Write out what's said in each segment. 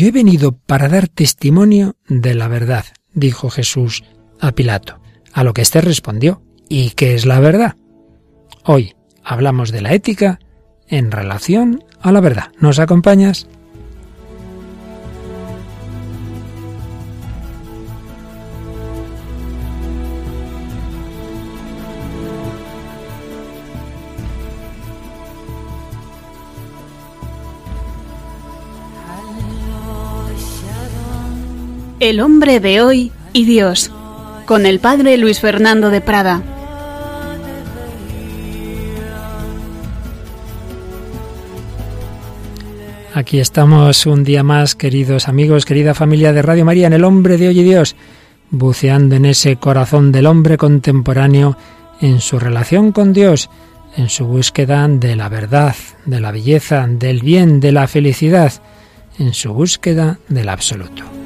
Yo he venido para dar testimonio de la verdad, dijo Jesús a Pilato, a lo que éste respondió, ¿y qué es la verdad? Hoy hablamos de la ética en relación a la verdad. ¿Nos acompañas? El hombre de hoy y Dios, con el padre Luis Fernando de Prada. Aquí estamos un día más, queridos amigos, querida familia de Radio María, en el hombre de hoy y Dios, buceando en ese corazón del hombre contemporáneo, en su relación con Dios, en su búsqueda de la verdad, de la belleza, del bien, de la felicidad, en su búsqueda del absoluto.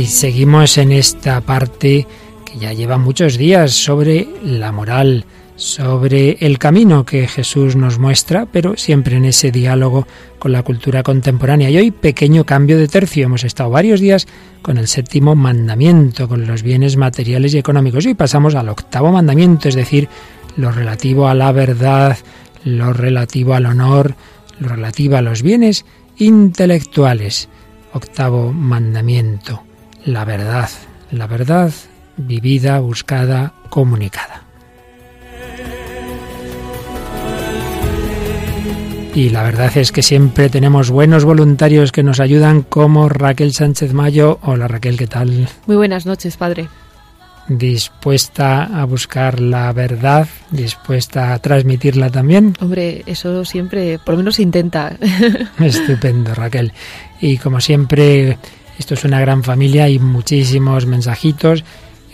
Y seguimos en esta parte que ya lleva muchos días sobre la moral, sobre el camino que Jesús nos muestra, pero siempre en ese diálogo con la cultura contemporánea. Y hoy pequeño cambio de tercio. Hemos estado varios días con el séptimo mandamiento, con los bienes materiales y económicos. Y hoy pasamos al octavo mandamiento, es decir, lo relativo a la verdad, lo relativo al honor, lo relativo a los bienes intelectuales. Octavo mandamiento la verdad, la verdad vivida, buscada, comunicada. Y la verdad es que siempre tenemos buenos voluntarios que nos ayudan como Raquel Sánchez Mayo. Hola Raquel, ¿qué tal? Muy buenas noches, padre. Dispuesta a buscar la verdad, dispuesta a transmitirla también. Hombre, eso siempre, por lo menos intenta. Estupendo, Raquel. Y como siempre, esto es una gran familia y muchísimos mensajitos.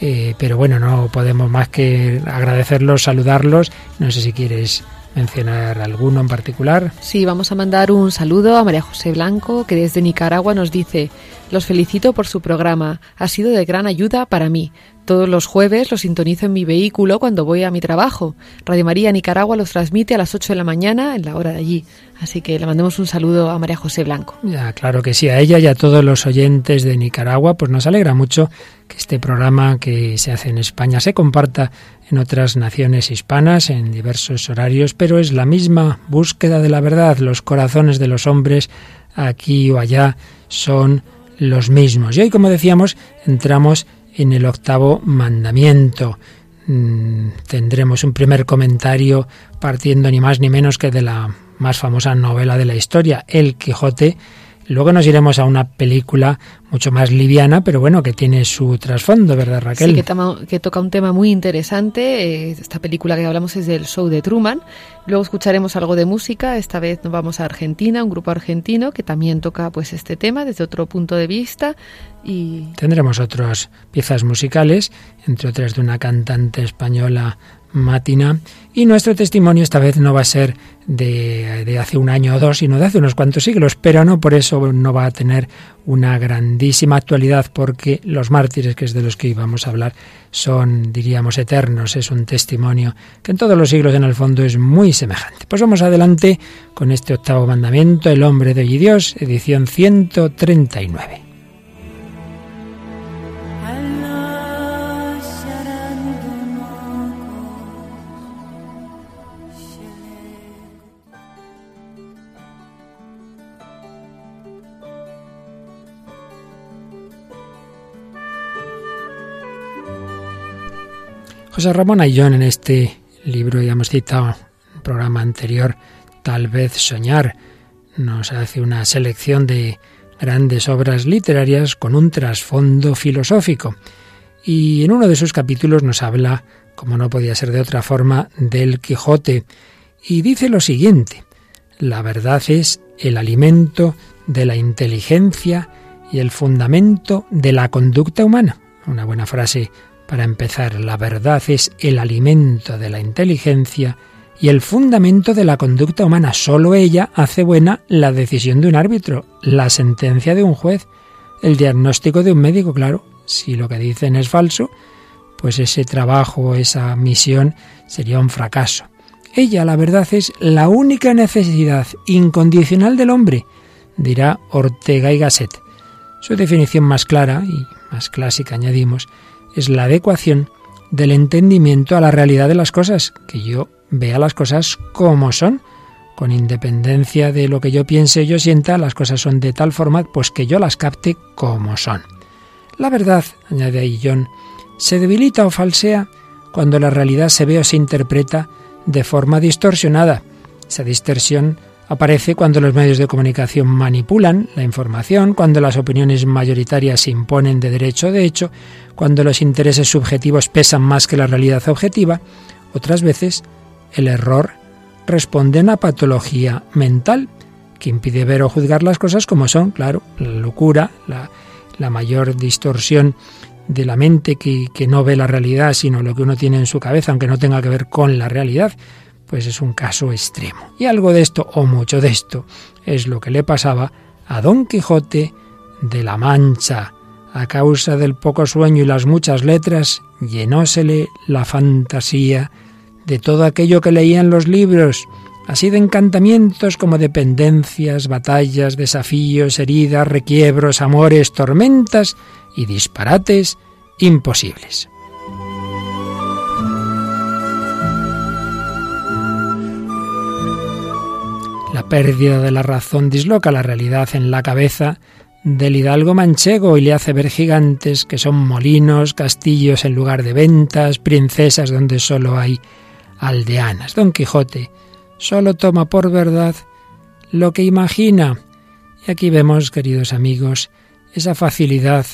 Eh, pero bueno, no podemos más que agradecerlos, saludarlos. No sé si quieres mencionar alguno en particular. Sí, vamos a mandar un saludo a María José Blanco, que desde Nicaragua nos dice, los felicito por su programa, ha sido de gran ayuda para mí. Todos los jueves lo sintonizo en mi vehículo cuando voy a mi trabajo. Radio María Nicaragua los transmite a las 8 de la mañana en la hora de allí. Así que le mandemos un saludo a María José Blanco. Claro que sí, a ella y a todos los oyentes de Nicaragua, pues nos alegra mucho que este programa que se hace en España se comparta en otras naciones hispanas en diversos horarios, pero es la misma búsqueda de la verdad. Los corazones de los hombres aquí o allá son los mismos. Y hoy, como decíamos, entramos en el octavo mandamiento. Mm, tendremos un primer comentario partiendo ni más ni menos que de la más famosa novela de la historia, El Quijote, Luego nos iremos a una película mucho más liviana, pero bueno, que tiene su trasfondo, ¿verdad, Raquel? Sí, que, toca un tema muy interesante. Eh, esta película que hablamos es del show de Truman. Luego escucharemos algo de música. Esta vez nos vamos a Argentina, un grupo argentino que también toca pues este tema desde otro punto de vista. Y... Tendremos otras piezas musicales, entre otras de una cantante española Matina. Y nuestro testimonio esta vez no va a ser de, de, hace un año o dos, sino de hace unos cuantos siglos, pero no por eso no va a tener una grandísima actualidad, porque los mártires, que es de los que íbamos a hablar, son, diríamos, eternos. Es un testimonio que en todos los siglos, en el fondo, es muy semejante. Pues vamos adelante con este octavo mandamiento, El hombre de hoy Dios, edición 139. José Ramón Ayllón en este libro, ya hemos citado en el programa anterior, Tal vez soñar, nos hace una selección de grandes obras literarias con un trasfondo filosófico. Y en uno de sus capítulos nos habla, como no podía ser de otra forma, del Quijote. Y dice lo siguiente, la verdad es el alimento de la inteligencia y el fundamento de la conducta humana. Una buena frase para empezar, la verdad es el alimento de la inteligencia y el fundamento de la conducta humana. Solo ella hace buena la decisión de un árbitro, la sentencia de un juez, el diagnóstico de un médico, claro. Si lo que dicen es falso, pues ese trabajo, esa misión sería un fracaso. Ella, la verdad, es la única necesidad incondicional del hombre, dirá Ortega y Gasset. Su definición más clara y más clásica, añadimos, es la adecuación del entendimiento a la realidad de las cosas, que yo vea las cosas como son, con independencia de lo que yo piense o yo sienta, las cosas son de tal forma pues que yo las capte como son. La verdad, añade ahí John, se debilita o falsea cuando la realidad se ve o se interpreta de forma distorsionada. Esa distorsión aparece cuando los medios de comunicación manipulan la información, cuando las opiniones mayoritarias se imponen de derecho de hecho, cuando los intereses subjetivos pesan más que la realidad objetiva. Otras veces, el error responde a una patología mental que impide ver o juzgar las cosas como son, claro, la locura, la, mayor distorsión de la mente que, que, no ve la realidad, sino lo que uno tiene en su cabeza, aunque no tenga que ver con la realidad, pues es un caso extremo. Y algo de esto, o mucho de esto, es lo que le pasaba a Don Quijote de la Mancha. A causa del poco sueño y las muchas letras, llenósele la fantasía de todo aquello que leía en los libros, así de encantamientos como dependencias, batallas, desafíos, heridas, requiebros, amores, tormentas y disparates imposibles. Pérdida de la razón disloca la realidad en la cabeza del hidalgo manchego y le hace ver gigantes que son molinos, castillos en lugar de ventas, princesas donde solo hay aldeanas. Don Quijote solo toma por verdad lo que imagina. Y aquí vemos, queridos amigos, esa facilidad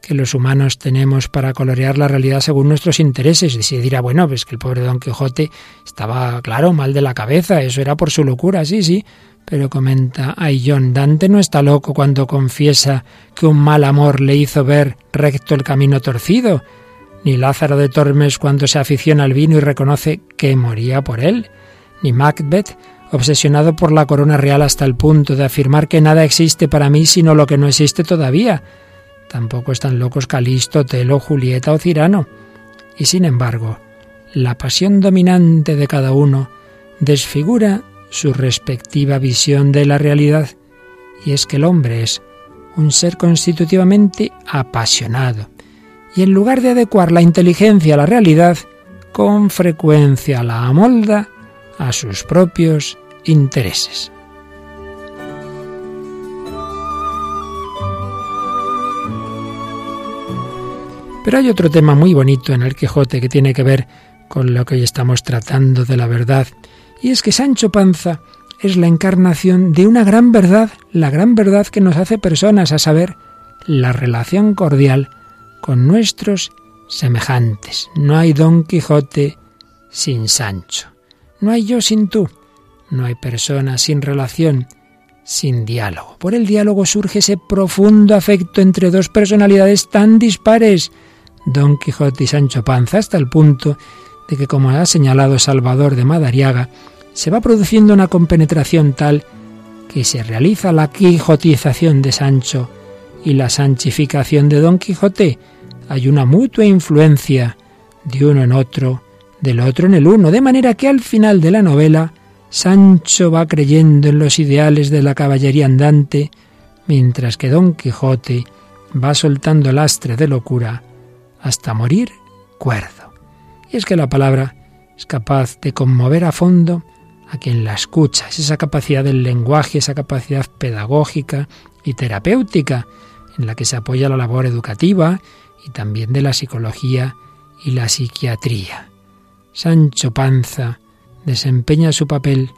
que los humanos tenemos para colorear la realidad según nuestros intereses. Y se dirá, bueno, pues que el pobre Don Quijote estaba, claro, mal de la cabeza, eso era por su locura, sí, sí. Pero comenta, ay John, Dante no está loco cuando confiesa que un mal amor le hizo ver recto el camino torcido, ni Lázaro de Tormes cuando se aficiona al vino y reconoce que moría por él, ni Macbeth obsesionado por la corona real hasta el punto de afirmar que nada existe para mí sino lo que no existe todavía. Tampoco están locos Calisto, Telo, Julieta o Cirano. Y sin embargo, la pasión dominante de cada uno desfigura su respectiva visión de la realidad, y es que el hombre es un ser constitutivamente apasionado, y en lugar de adecuar la inteligencia a la realidad, con frecuencia la amolda a sus propios intereses. Pero hay otro tema muy bonito en el Quijote que tiene que ver con lo que hoy estamos tratando de la verdad, y es que Sancho Panza es la encarnación de una gran verdad, la gran verdad que nos hace personas, a saber, la relación cordial con nuestros semejantes. No hay Don Quijote sin Sancho. No hay yo sin tú. No hay persona sin relación, sin diálogo. Por el diálogo surge ese profundo afecto entre dos personalidades tan dispares, Don Quijote y Sancho Panza, hasta el punto de que, como ha señalado Salvador de Madariaga, se va produciendo una compenetración tal que se realiza la quijotización de Sancho y la sanchificación de Don Quijote. Hay una mutua influencia de uno en otro, del otro en el uno, de manera que al final de la novela Sancho va creyendo en los ideales de la caballería andante, mientras que Don Quijote va soltando lastre de locura hasta morir cuerdo. Y es que la palabra es capaz de conmover a fondo a quien la escucha. Es esa capacidad del lenguaje, esa capacidad pedagógica y terapéutica en la que se apoya la labor educativa y también de la psicología y la psiquiatría. Sancho Panza desempeña su papel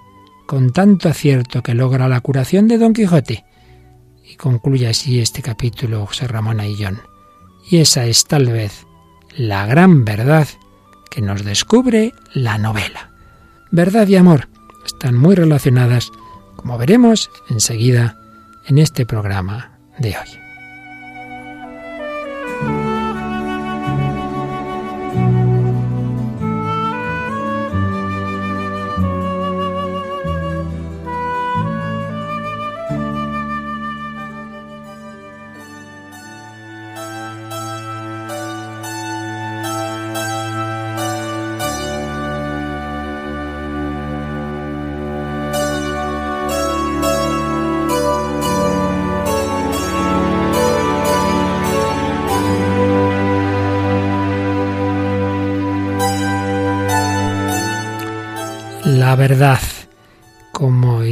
con tanto acierto que logra la curación de Don Quijote. Y concluye así este capítulo José Ramón Aillón. Y esa es tal vez la gran verdad que nos descubre la novela. Verdad y amor están muy relacionadas, como veremos enseguida en este programa de hoy.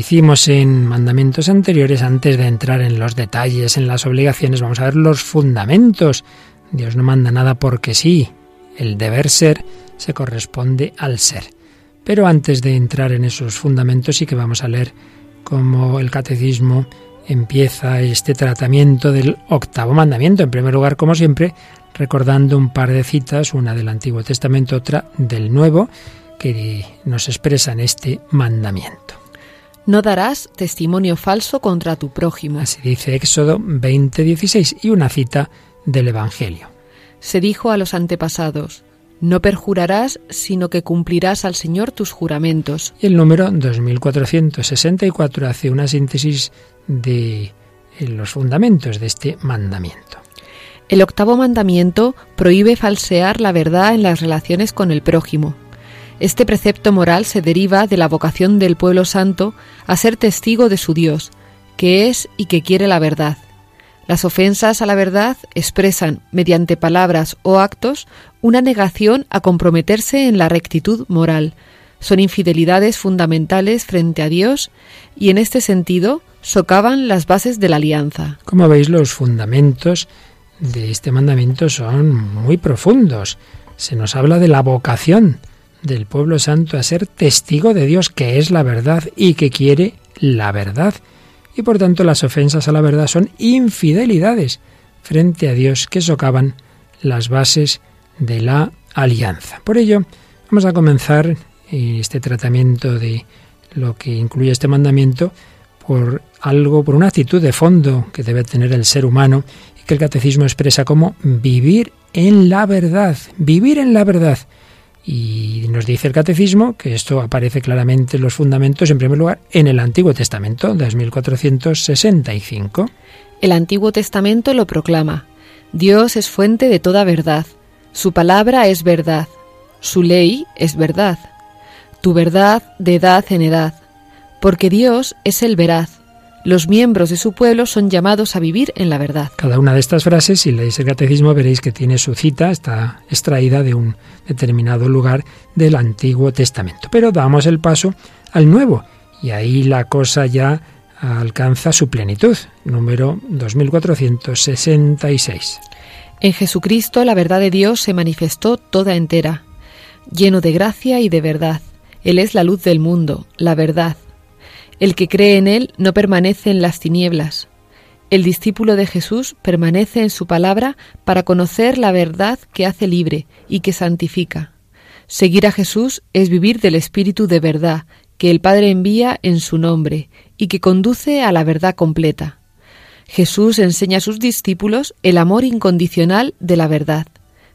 Hicimos en mandamientos anteriores, antes de entrar en los detalles, en las obligaciones, vamos a ver los fundamentos. Dios no manda nada porque sí. El deber ser se corresponde al ser. Pero antes de entrar en esos fundamentos sí que vamos a leer cómo el catecismo empieza este tratamiento del octavo mandamiento. En primer lugar, como siempre, recordando un par de citas, una del Antiguo Testamento, otra del Nuevo, que nos expresan este mandamiento. No darás testimonio falso contra tu prójimo. Así dice Éxodo 20:16 y una cita del Evangelio. Se dijo a los antepasados, no perjurarás, sino que cumplirás al Señor tus juramentos. Y el número 2464 hace una síntesis de los fundamentos de este mandamiento. El octavo mandamiento prohíbe falsear la verdad en las relaciones con el prójimo. Este precepto moral se deriva de la vocación del pueblo santo a ser testigo de su Dios, que es y que quiere la verdad. Las ofensas a la verdad expresan, mediante palabras o actos, una negación a comprometerse en la rectitud moral. Son infidelidades fundamentales frente a Dios y en este sentido socavan las bases de la alianza. Como veis, los fundamentos de este mandamiento son muy profundos. Se nos habla de la vocación del pueblo santo a ser testigo de Dios, que es la verdad y que quiere la verdad. Y por tanto las ofensas a la verdad son infidelidades frente a Dios que socavan las bases de la alianza. Por ello, vamos a comenzar este tratamiento de lo que incluye este mandamiento por algo, por una actitud de fondo que debe tener el ser humano y que el catecismo expresa como vivir en la verdad, vivir en la verdad. Y nos dice el catecismo que esto aparece claramente en los fundamentos, en primer lugar, en el Antiguo Testamento, 2465. El Antiguo Testamento lo proclama. Dios es fuente de toda verdad. Su palabra es verdad. Su ley es verdad. Tu verdad de edad en edad. Porque Dios es el veraz los miembros de su pueblo son llamados a vivir en la verdad. Cada una de estas frases, si leéis el catecismo, veréis que tiene su cita, está extraída de un determinado lugar del Antiguo Testamento. Pero damos el paso al Nuevo y ahí la cosa ya alcanza su plenitud, número 2466. En Jesucristo la verdad de Dios se manifestó toda entera, lleno de gracia y de verdad. Él es la luz del mundo, la verdad, el que cree en Él no permanece en las tinieblas. El discípulo de Jesús permanece en su palabra para conocer la verdad que hace libre y que santifica. Seguir a Jesús es vivir del Espíritu de verdad que el Padre envía en su nombre y que conduce a la verdad completa. Jesús enseña a sus discípulos el amor incondicional de la verdad.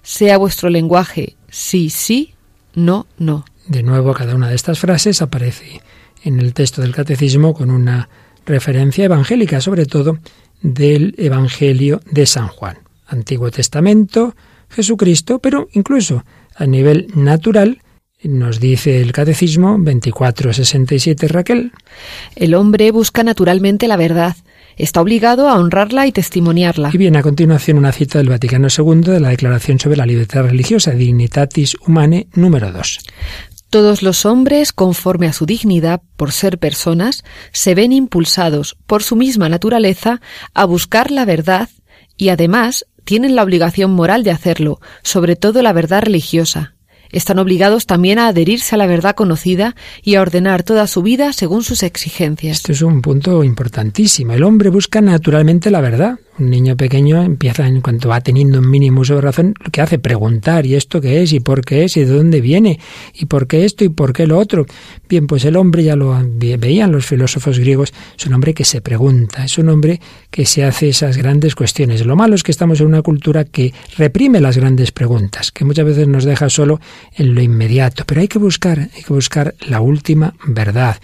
Sea vuestro lenguaje sí, sí, no, no. De nuevo, cada una de estas frases aparece en el texto del catecismo con una referencia evangélica, sobre todo del Evangelio de San Juan. Antiguo Testamento, Jesucristo, pero incluso a nivel natural, nos dice el Catecismo 2467 Raquel. El hombre busca naturalmente la verdad. Está obligado a honrarla y testimoniarla. Y viene a continuación una cita del Vaticano II de la Declaración sobre la Libertad Religiosa, Dignitatis Humanae, número 2. Todos los hombres, conforme a su dignidad por ser personas, se ven impulsados por su misma naturaleza a buscar la verdad y además tienen la obligación moral de hacerlo, sobre todo la verdad religiosa. Están obligados también a adherirse a la verdad conocida y a ordenar toda su vida según sus exigencias. Este es un punto importantísimo. El hombre busca naturalmente la verdad, un niño pequeño empieza, en cuanto va teniendo un mínimo uso de razón, lo que hace preguntar, ¿y esto qué es? ¿Y por qué es? ¿Y de dónde viene? ¿Y por qué esto? ¿Y por qué lo otro? Bien, pues el hombre, ya lo veían los filósofos griegos, es un hombre que se pregunta, es un hombre que se hace esas grandes cuestiones. Lo malo es que estamos en una cultura que reprime las grandes preguntas, que muchas veces nos deja solo en lo inmediato, pero hay que buscar, hay que buscar la última verdad.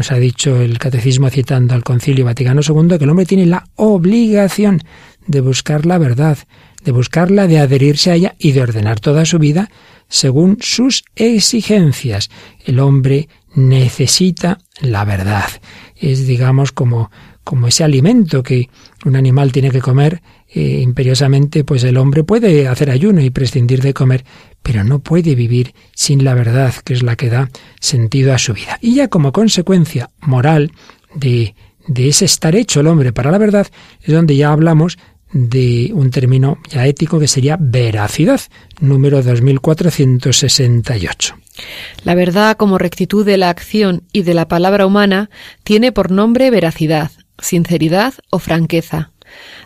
Nos ha dicho el catecismo citando al Concilio Vaticano II que el hombre tiene la obligación de buscar la verdad, de buscarla, de adherirse a ella y de ordenar toda su vida según sus exigencias. El hombre necesita la verdad. Es, digamos, como, como ese alimento que un animal tiene que comer eh, imperiosamente, pues el hombre puede hacer ayuno y prescindir de comer, pero no puede vivir sin la verdad, que es la que da sentido a su vida. Y ya como consecuencia moral de, de ese estar hecho el hombre para la verdad, es donde ya hablamos de un término ya ético que sería veracidad, número 2468. La verdad como rectitud de la acción y de la palabra humana tiene por nombre veracidad, sinceridad o franqueza.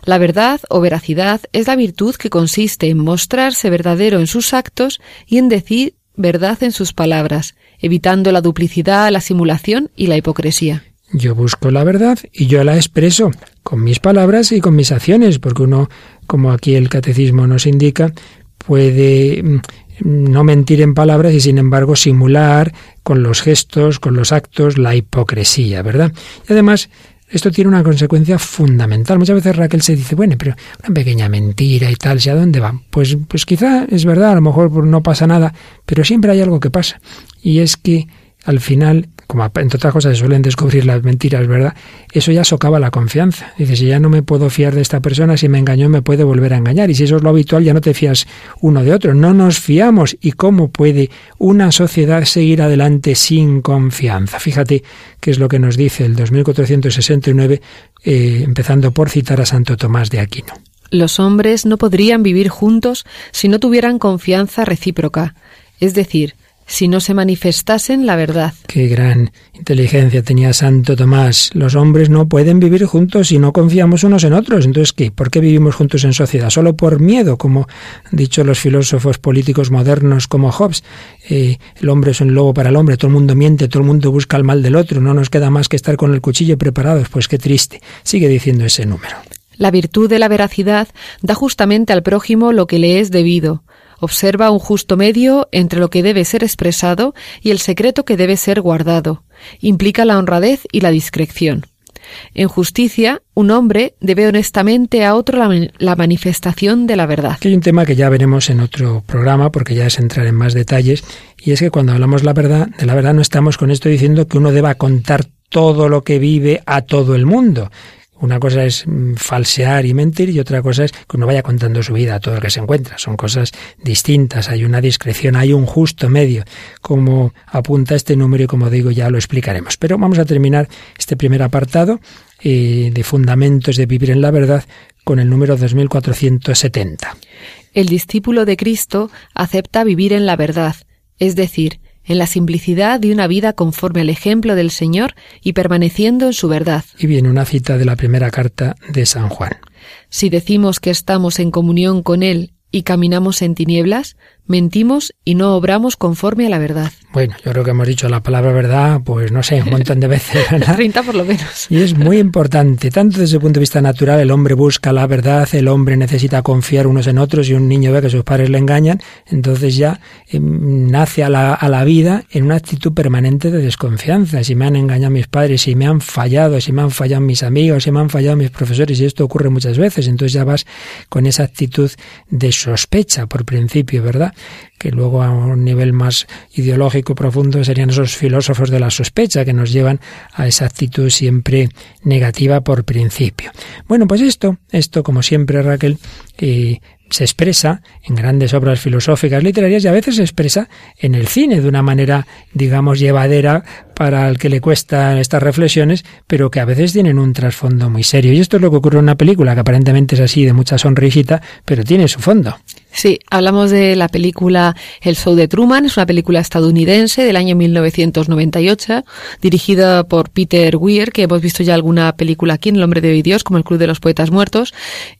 La verdad o veracidad es la virtud que consiste en mostrarse verdadero en sus actos y en decir verdad en sus palabras, evitando la duplicidad, la simulación y la hipocresía. Yo busco la verdad y yo la expreso con mis palabras y con mis acciones, porque uno, como aquí el catecismo nos indica, puede mm, no mentir en palabras y sin embargo simular con los gestos, con los actos, la hipocresía, ¿verdad? Y además, esto tiene una consecuencia fundamental. Muchas veces Raquel se dice, bueno, pero una pequeña mentira y tal, ¿si a dónde va? Pues, pues quizá es verdad, a lo mejor no pasa nada, pero siempre hay algo que pasa. Y es que al final como entre otras cosas se suelen descubrir las mentiras, ¿verdad? Eso ya socava la confianza. Dices, si ya no me puedo fiar de esta persona, si me engañó me puede volver a engañar. Y si eso es lo habitual, ya no te fías uno de otro. No nos fiamos. ¿Y cómo puede una sociedad seguir adelante sin confianza? Fíjate qué es lo que nos dice el 2469, eh, empezando por citar a Santo Tomás de Aquino. Los hombres no podrían vivir juntos si no tuvieran confianza recíproca. Es decir, si no se manifestasen la verdad. Qué gran inteligencia tenía Santo Tomás. Los hombres no pueden vivir juntos si no confiamos unos en otros. Entonces, ¿qué? ¿Por qué vivimos juntos en sociedad? ¿Solo por miedo, como han dicho los filósofos políticos modernos como Hobbes? Eh, el hombre es un lobo para el hombre, todo el mundo miente, todo el mundo busca el mal del otro, no nos queda más que estar con el cuchillo preparados. Pues qué triste. Sigue diciendo ese número. La virtud de la veracidad da justamente al prójimo lo que le es debido Observa un justo medio entre lo que debe ser expresado y el secreto que debe ser guardado. Implica la honradez y la discreción. En justicia, un hombre debe honestamente a otro la, manifestación de la verdad. hay un tema que ya veremos en otro programa, porque ya es entrar en más detalles, y es que cuando hablamos la verdad, de la verdad no estamos con esto diciendo que uno deba contar todo lo que vive a todo el mundo. Una cosa es mm, falsear y mentir y otra cosa es que uno vaya contando su vida a todo lo que se encuentra. Son cosas distintas, hay una discreción, hay un justo medio, como apunta este número y como digo ya lo explicaremos. Pero vamos a terminar este primer apartado eh, de fundamentos de vivir en la verdad con el número 2470. El discípulo de Cristo acepta vivir en la verdad, es decir, en la simplicidad de una vida conforme al ejemplo del Señor y permaneciendo en su verdad. Y viene una cita de la primera carta de San Juan. Si decimos que estamos en comunión con Él y caminamos en tinieblas, mentimos y no obramos conforme a la verdad. Bueno, yo creo que hemos dicho la palabra verdad, pues no sé, un montón de veces. ¿verdad? 30 por lo menos. Y es muy importante, tanto desde el punto de vista natural, el hombre busca la verdad, el hombre necesita confiar unos en otros y un niño ve que sus padres le engañan, entonces ya em, nace a la, a la vida en una actitud permanente de desconfianza. Si me han engañado mis padres, si me han fallado, si me han fallado mis amigos, si me han fallado mis profesores, y esto ocurre muchas veces, entonces ya vas con esa actitud de sospecha por principio, ¿verdad? Que luego a un nivel más ideológico profundo serían esos filósofos de la sospecha que nos llevan a esa actitud siempre negativa por principio. Bueno, pues esto, esto como siempre Raquel, eh, se expresa en grandes obras filosóficas literarias y a veces se expresa en el cine de una manera, digamos, llevadera para el que le cuesta estas reflexiones, pero que a veces tienen un trasfondo muy serio. Y esto es lo que ocurre en una película que aparentemente es así de mucha sonrisita, pero tiene su fondo. Sí, hablamos de la película El Show de Truman, es una película estadounidense del año 1998, dirigida por Peter Weir, que hemos visto ya alguna película aquí en El Hombre de Hoy Dios, como El Club de los Poetas Muertos,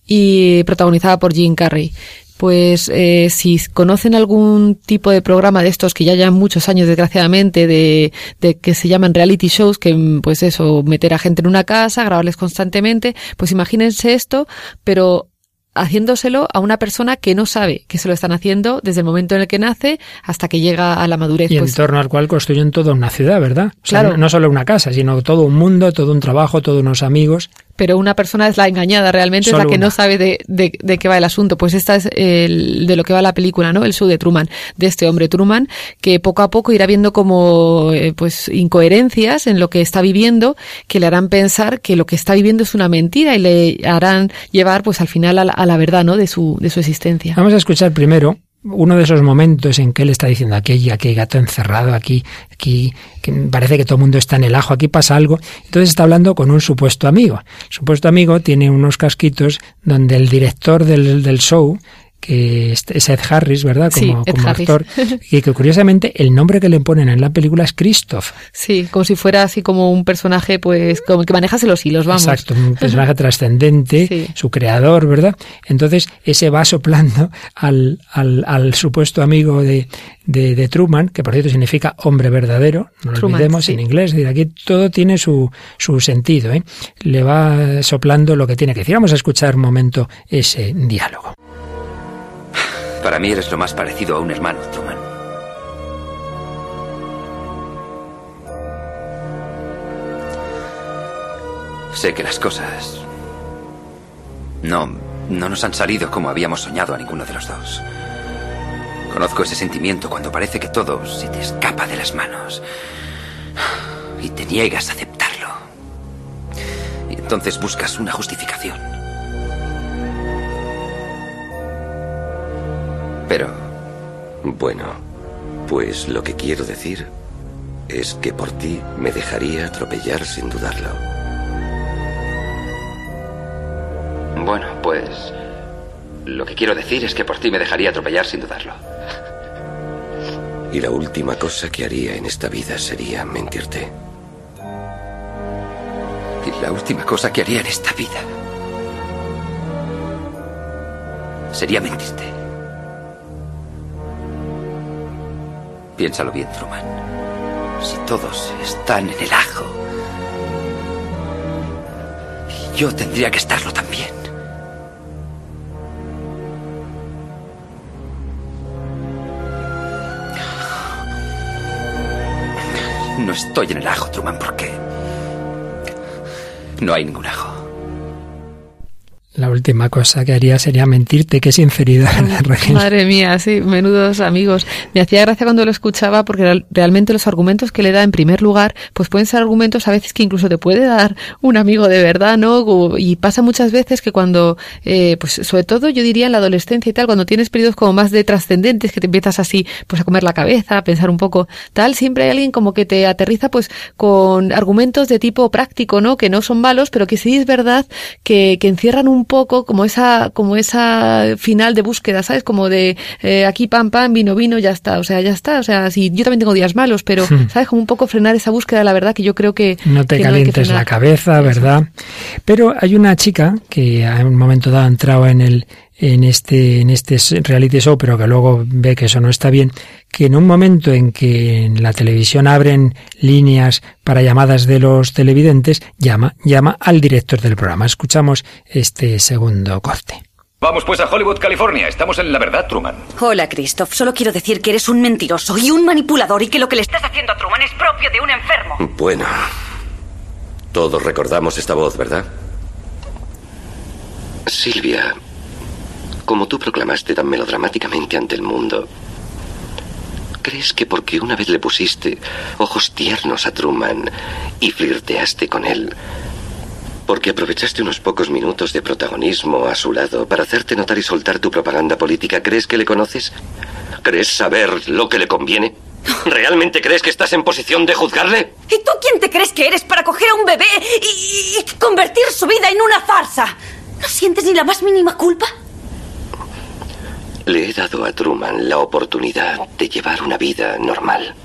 y protagonizada por Jim Carrey. Pues eh, si conocen algún tipo de programa de estos que ya llevan muchos años desgraciadamente de, de, que se llaman reality shows, que pues eso, meter a gente en una casa, grabarles constantemente, pues imagínense esto, pero haciéndoselo a una persona que no sabe que se lo están haciendo desde el momento en el que nace hasta que llega a la madurez. Y en pues torno al cual construyen toda una ciudad, ¿verdad? claro. no solo una casa, sino todo un mundo, todo un trabajo, todos unos amigos pero una persona es la engañada realmente, es la que no sabe de, de, de, qué va el asunto. Pues esta es el, de lo que va la película, ¿no? El show de Truman, de este hombre Truman, que poco a poco irá viendo como eh, pues incoherencias en lo que está viviendo, que le harán pensar que lo que está viviendo es una mentira y le harán llevar pues al final a la, a la verdad, ¿no? De su, de su existencia. Vamos a escuchar primero uno de esos momentos en que él está diciendo aquí, aquí gato encerrado, aquí, aquí que parece que todo el mundo está en el ajo, aquí pasa algo. Entonces está hablando con un supuesto amigo. supuesto amigo tiene unos casquitos donde el director del, del show que es Ed Harris, ¿verdad? Como, como actor. Y que curiosamente el nombre que le ponen en la película es Christoph. Sí, como si fuera así como un personaje, pues, como que manejase los hilos, vamos. Exacto, un personaje trascendente, su creador, ¿verdad? Entonces, ese va soplando al, al, al supuesto amigo de, de, Truman, que por cierto significa hombre verdadero, no lo olvidemos en inglés, es decir, aquí todo tiene su, su sentido, ¿eh? le va soplando lo que tiene que decir. Vamos a escuchar un momento ese diálogo. Para mí eres lo más parecido a un hermano, Truman. Sé que las cosas no, no nos han salido como habíamos soñado a ninguno de los dos. Conozco ese sentimiento cuando parece que todo se te escapa de las manos y te niegas a aceptarlo. Y entonces buscas una justificación. Pero... Bueno, pues lo que quiero decir es que por ti me dejaría atropellar sin dudarlo. Bueno, pues... Lo que quiero decir es que por ti me dejaría atropellar sin dudarlo. Y la última cosa que haría en esta vida sería mentirte. Y la última cosa que haría en esta vida sería mentirte. Piénsalo bien, Truman. Si todos están en el ajo, yo tendría que estarlo también. No estoy en el ajo, Truman, porque no hay ningún ajo. La última cosa que haría sería mentirte, qué sinceridad, Madre mía, sí, menudos amigos. Me hacía gracia cuando lo escuchaba porque realmente los argumentos que le da en primer lugar, pues pueden ser argumentos a veces que incluso te puede dar un amigo de verdad, ¿no? Y pasa muchas veces que cuando, eh, pues sobre todo yo diría en la adolescencia y tal, cuando tienes periodos como más de trascendentes, que te empiezas así, pues a comer la cabeza, a pensar un poco tal, siempre hay alguien como que te aterriza pues con argumentos de tipo práctico, ¿no? Que no son malos, pero que sí es verdad que, que encierran un poco como esa, como esa final de búsqueda, ¿sabes? Como de eh, aquí pam, pam, vino, vino, ya está. O sea, ya está. O sea, sí, yo también tengo días malos, pero. ¿sabes? Como un poco frenar esa búsqueda la verdad que yo creo que. No te calientes la cabeza, ¿verdad? Pero hay una chica que en un momento dado ha entrado en el, en este, en este reality show, pero que luego ve que eso no está bien, que en un momento en que en la televisión abren líneas para llamadas de los televidentes, llama, llama al director del programa. Escuchamos este segundo corte. Vamos pues a Hollywood, California. Estamos en la verdad, Truman. Hola, Christoph. Solo quiero decir que eres un mentiroso y un manipulador y que lo que le estás haciendo a Truman es propio de un enfermo. Bueno. Todos recordamos esta voz, ¿verdad? Silvia, como tú proclamaste tan melodramáticamente ante el mundo, ¿crees que porque una vez le pusiste ojos tiernos a Truman y flirteaste con él, porque aprovechaste unos pocos minutos de protagonismo a su lado para hacerte notar y soltar tu propaganda política, ¿crees que le conoces? ¿Crees saber lo que le conviene? ¿Realmente crees que estás en posición de juzgarle? ¿Y tú quién te crees que eres para coger a un bebé y, y convertir su vida en una farsa? ¿No sientes ni la más mínima culpa? Le he dado a Truman la oportunidad de llevar una vida normal.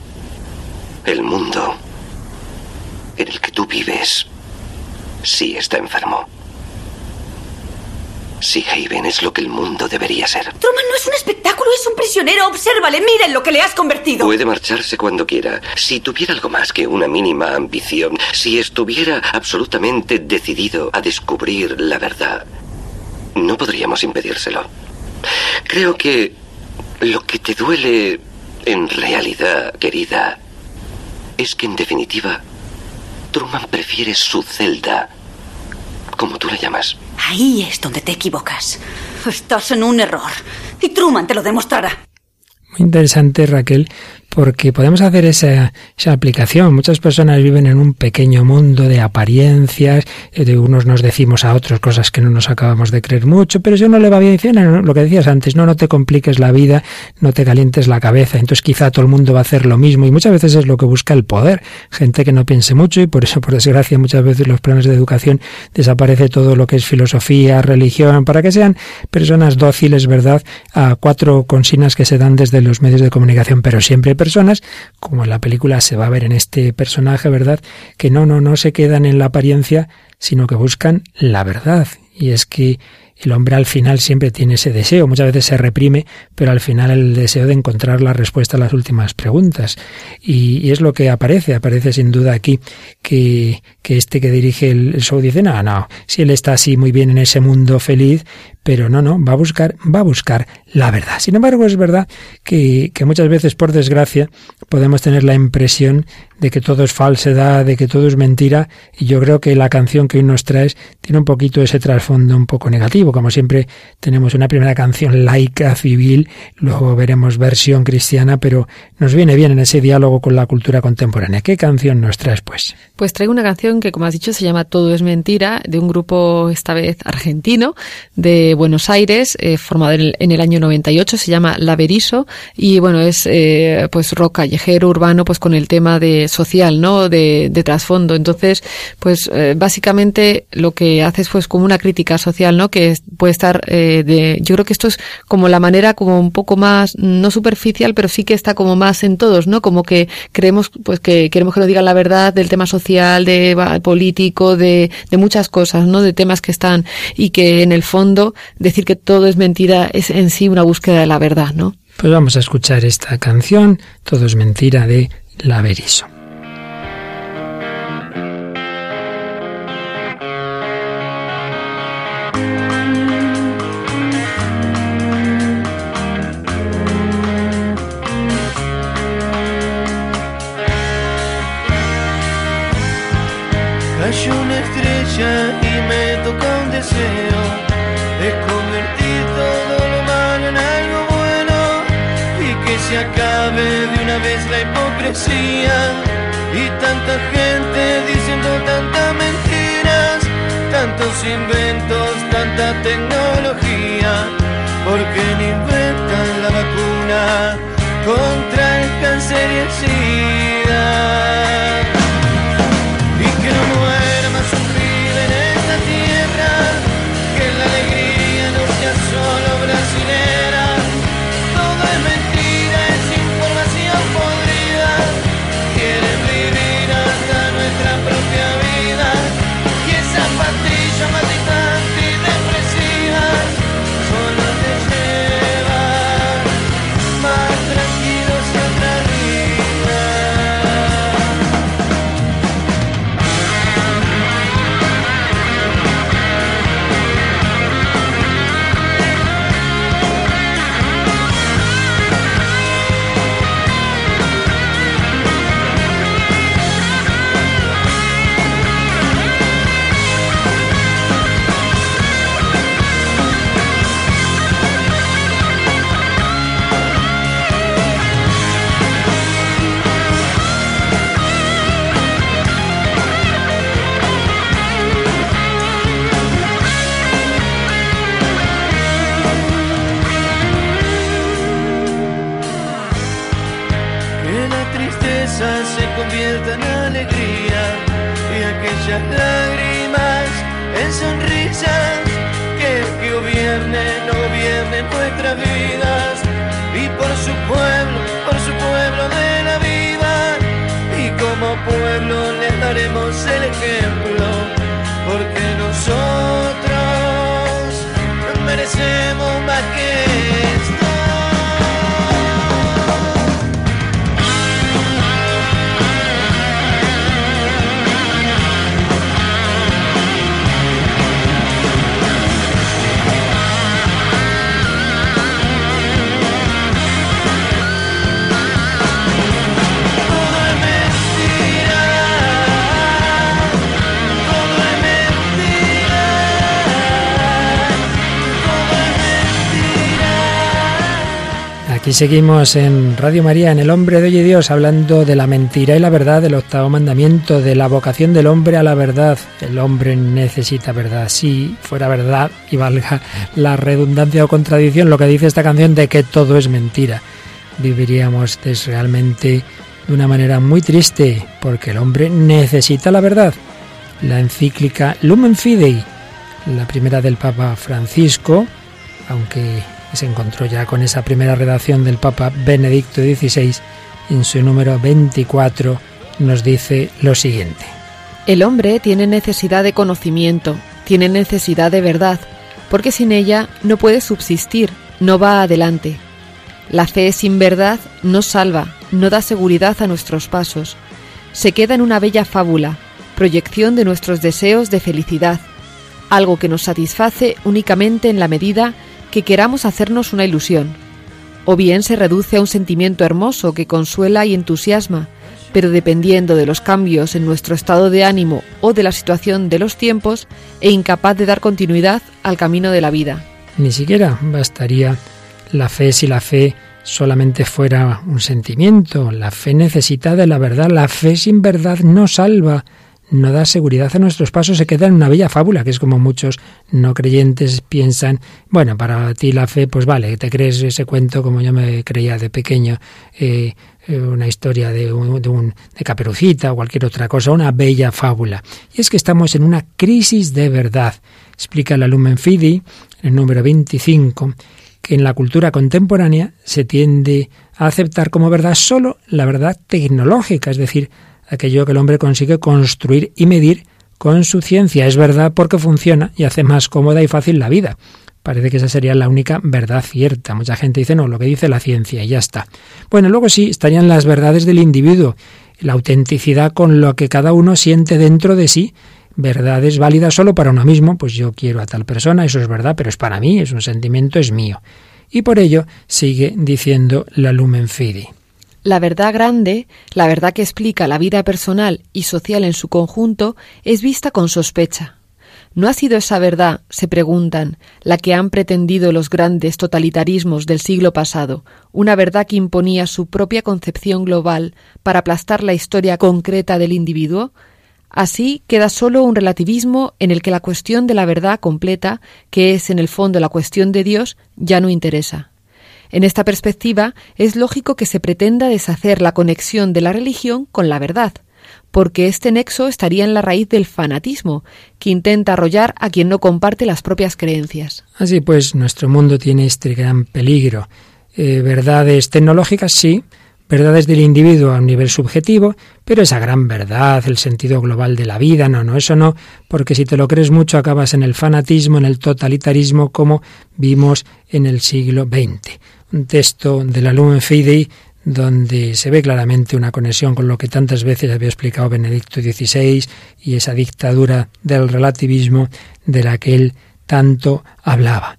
El mundo en el que tú vives sí está enfermo. Sí, Haven es lo que el mundo debería ser. Truman no es un espectáculo, es un prisionero. Obsérvale, miren lo que le has convertido. Puede marcharse cuando quiera. Si tuviera algo más que una mínima ambición, si estuviera absolutamente decidido a descubrir la verdad, no podríamos impedírselo. Creo que lo que te duele en realidad, querida, es que en definitiva, Truman prefiere su celda, como tú la llamas. Ahí es donde te equivocas. Estás en un error. Y Truman te lo demostrará. Muy interesante, Raquel, porque podemos hacer esa, esa aplicación. Muchas personas viven en un pequeño mundo de apariencias, eh, de unos nos decimos a otros cosas que no nos acabamos de creer mucho, pero eso no le va bien. Lo que decías antes, no, no te compliques la vida, no te calientes la cabeza. Entonces quizá todo el mundo va a hacer lo mismo y muchas veces es lo que busca el poder. Gente que no piense mucho y por eso, por desgracia, muchas veces los planes de educación desaparece todo lo que es filosofía, religión, para que sean personas dóciles, ¿verdad? A cuatro consignas que se dan desde los medios de comunicación, pero siempre personas, como en la película se va a ver en este personaje, ¿verdad? Que no, no, no se quedan en la apariencia, sino que buscan la verdad. Y es que el hombre al final siempre tiene ese deseo, muchas veces se reprime, pero al final el deseo de encontrar la respuesta a las últimas preguntas. Y, es lo que aparece, aparece sin duda aquí que, que este que dirige el, el, show dice, no, no, si él está así muy bien en ese mundo feliz, pero no, no, va a buscar, va a buscar la verdad. Sin embargo, es verdad que, muchas veces, por desgracia, podemos tener la impresión de que todo es falsedad, de que todo es mentira, y yo creo que la canción que hoy nos traes tiene un poquito ese trasfondo un poco negativo. Como siempre, tenemos una primera canción laica, civil, luego veremos versión cristiana, pero nos viene bien en ese diálogo con la cultura contemporánea. ¿Qué canción nos traes, pues? Pues traigo una canción que, como has dicho, se llama Todo es mentira, de un grupo, esta vez argentino, de Buenos Aires, eh, formado en el, en el, año 98, se llama Laverizo, y bueno, es eh, pues rock callejero, urbano, pues con el tema de social, ¿no? De, de trasfondo. Entonces, pues eh, básicamente lo que hace es pues como una crítica social, ¿no? Que puede estar eh, de, yo creo que esto es como la manera como un poco más, no superficial, pero sí que está como más en todos, ¿no? Como que creemos, pues que queremos que nos digan la verdad del tema social, de político, de, de muchas cosas, ¿no? De temas que están y que en el fondo decir que todo es mentira es en sí una búsqueda de la verdad, ¿no? Pues vamos a escuchar esta canción, Todo es mentira de Laverizo. Cayó y tanta gente diciendo tantas mentiras, tantos inventos, tanta tecnología, Y seguimos en Radio María, en El Hombre de Hoy Dios, hablando de la mentira y la verdad, del octavo mandamiento, de la vocación del hombre a la verdad. El hombre necesita verdad. Si fuera verdad, y valga la redundancia o contradicción, lo que dice esta canción de que todo es mentira. Viviríamos realmente de una manera muy triste, porque el hombre necesita la verdad. La encíclica Lumen Fidei, la primera del Papa Francisco, aunque se encontró ya con esa primera redacción del Papa Benedicto XVI, en su número 24 nos dice lo siguiente. El hombre tiene necesidad de conocimiento, tiene necesidad de verdad, porque sin ella no puede subsistir, no va adelante. La fe sin verdad no salva, no da seguridad a nuestros pasos. Se queda en una bella fábula, proyección de nuestros deseos de felicidad, algo que nos satisface únicamente en la medida que queramos hacernos una ilusión, o bien se reduce a un sentimiento hermoso que consuela y entusiasma, pero dependiendo de los cambios en nuestro estado de ánimo o de la situación de los tiempos, e incapaz de dar continuidad al camino de la vida. Ni siquiera bastaría la fe si la fe solamente fuera un sentimiento. La fe necesita de la verdad. La fe sin verdad no salva no da seguridad a nuestros pasos, se queda en una bella fábula, que es como muchos no creyentes piensan, bueno, para ti la fe, pues vale, te crees ese cuento como yo me creía de pequeño, eh, eh, una historia de, un, de, un, de caperucita o cualquier otra cosa, una bella fábula. Y es que estamos en una crisis de verdad. Explica la Lumen Fidi, el número 25, que en la cultura contemporánea se tiende a aceptar como verdad solo la verdad tecnológica, es decir, aquello que el hombre consigue construir y medir con su ciencia. Es verdad porque funciona y hace más cómoda y fácil la vida. Parece que esa sería la única verdad cierta. Mucha gente dice, no, lo que dice la ciencia y ya está. Bueno, luego sí, estarían las verdades del individuo, la autenticidad con lo que cada uno siente dentro de sí. Verdades válidas solo para uno mismo, pues yo quiero a tal persona, eso es verdad, pero es para mí, es un sentimiento, es mío. Y por ello sigue diciendo la Lumen Fidi. La verdad grande, la verdad que explica la vida personal y social en su conjunto, es vista con sospecha. ¿No ha sido esa verdad, se preguntan, la que han pretendido los grandes totalitarismos del siglo pasado, una verdad que imponía su propia concepción global para aplastar la historia concreta del individuo? Así queda solo un relativismo en el que la cuestión de la verdad completa, que es en el fondo la cuestión de Dios, ya no interesa. En esta perspectiva, es lógico que se pretenda deshacer la conexión de la religión con la verdad, porque este nexo estaría en la raíz del fanatismo, que intenta arrollar a quien no comparte las propias creencias. Así pues, nuestro mundo tiene este gran peligro. Eh, verdades tecnológicas, sí, verdades del individuo a un nivel subjetivo, pero esa gran verdad, el sentido global de la vida, no, no, eso no, porque si te lo crees mucho acabas en el fanatismo, en el totalitarismo, como vimos en el siglo XX un texto de la Lumen Fidei donde se ve claramente una conexión con lo que tantas veces había explicado Benedicto XVI y esa dictadura del relativismo de la que él tanto hablaba.